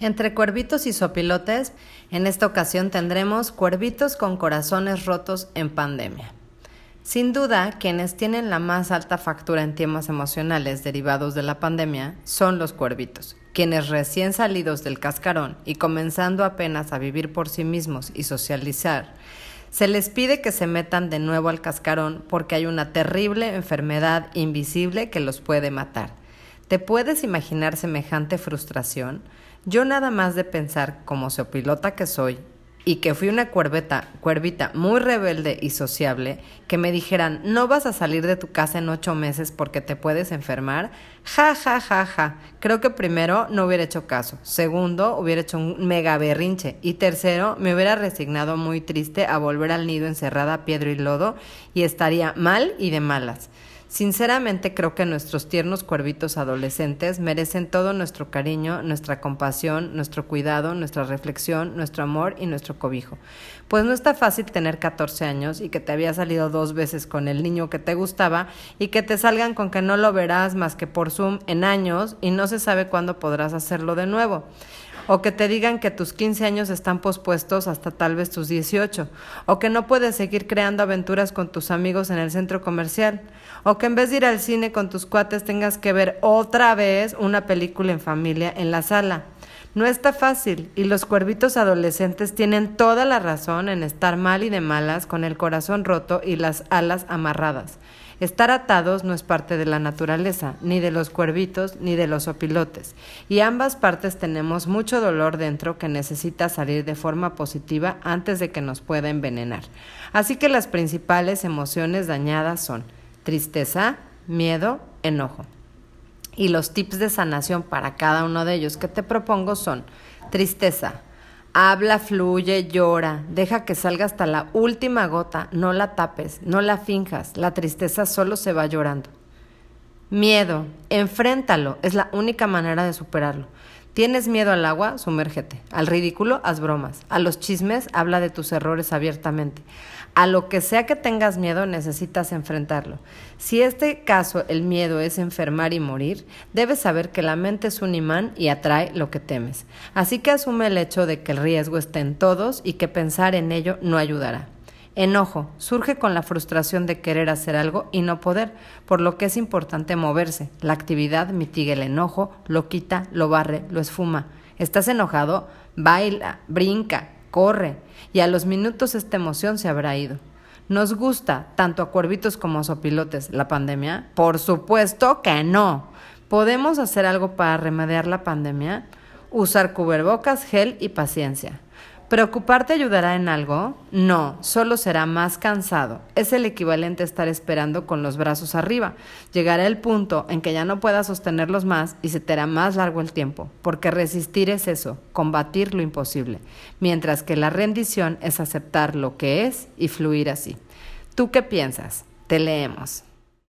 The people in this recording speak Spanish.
Entre cuervitos y sopilotes, en esta ocasión tendremos cuervitos con corazones rotos en pandemia. Sin duda, quienes tienen la más alta factura en temas emocionales derivados de la pandemia son los cuervitos, quienes recién salidos del cascarón y comenzando apenas a vivir por sí mismos y socializar, se les pide que se metan de nuevo al cascarón porque hay una terrible enfermedad invisible que los puede matar. ¿Te puedes imaginar semejante frustración? Yo nada más de pensar como pilota que soy y que fui una cuerveta, cuervita muy rebelde y sociable, que me dijeran no vas a salir de tu casa en ocho meses porque te puedes enfermar, ja, ja, ja, ja. Creo que primero no hubiera hecho caso, segundo hubiera hecho un mega berrinche y tercero me hubiera resignado muy triste a volver al nido encerrada a piedra y lodo y estaría mal y de malas. Sinceramente creo que nuestros tiernos cuervitos adolescentes merecen todo nuestro cariño, nuestra compasión, nuestro cuidado, nuestra reflexión, nuestro amor y nuestro cobijo. Pues no está fácil tener 14 años y que te había salido dos veces con el niño que te gustaba y que te salgan con que no lo verás más que por Zoom en años y no se sabe cuándo podrás hacerlo de nuevo o que te digan que tus 15 años están pospuestos hasta tal vez tus 18, o que no puedes seguir creando aventuras con tus amigos en el centro comercial, o que en vez de ir al cine con tus cuates tengas que ver otra vez una película en familia en la sala. No está fácil y los cuervitos adolescentes tienen toda la razón en estar mal y de malas con el corazón roto y las alas amarradas. Estar atados no es parte de la naturaleza, ni de los cuervitos, ni de los opilotes, y ambas partes tenemos mucho dolor dentro que necesita salir de forma positiva antes de que nos pueda envenenar. Así que las principales emociones dañadas son tristeza, miedo, enojo. Y los tips de sanación para cada uno de ellos que te propongo son tristeza, Habla, fluye, llora, deja que salga hasta la última gota, no la tapes, no la finjas, la tristeza solo se va llorando. Miedo, enfréntalo, es la única manera de superarlo. ¿Tienes miedo al agua? Sumérgete. Al ridículo, haz bromas. A los chismes, habla de tus errores abiertamente. A lo que sea que tengas miedo, necesitas enfrentarlo. Si este caso el miedo es enfermar y morir, debes saber que la mente es un imán y atrae lo que temes. Así que asume el hecho de que el riesgo está en todos y que pensar en ello no ayudará. Enojo surge con la frustración de querer hacer algo y no poder, por lo que es importante moverse. La actividad mitiga el enojo, lo quita, lo barre, lo esfuma. ¿Estás enojado? Baila, brinca, corre, y a los minutos esta emoción se habrá ido. ¿Nos gusta tanto a cuervitos como a sopilotes la pandemia? Por supuesto que no. ¿Podemos hacer algo para remediar la pandemia? Usar cubrebocas, gel y paciencia. ¿Preocuparte ayudará en algo? No, solo será más cansado. Es el equivalente a estar esperando con los brazos arriba. Llegará el punto en que ya no puedas sostenerlos más y se te hará más largo el tiempo, porque resistir es eso, combatir lo imposible, mientras que la rendición es aceptar lo que es y fluir así. ¿Tú qué piensas? Te leemos.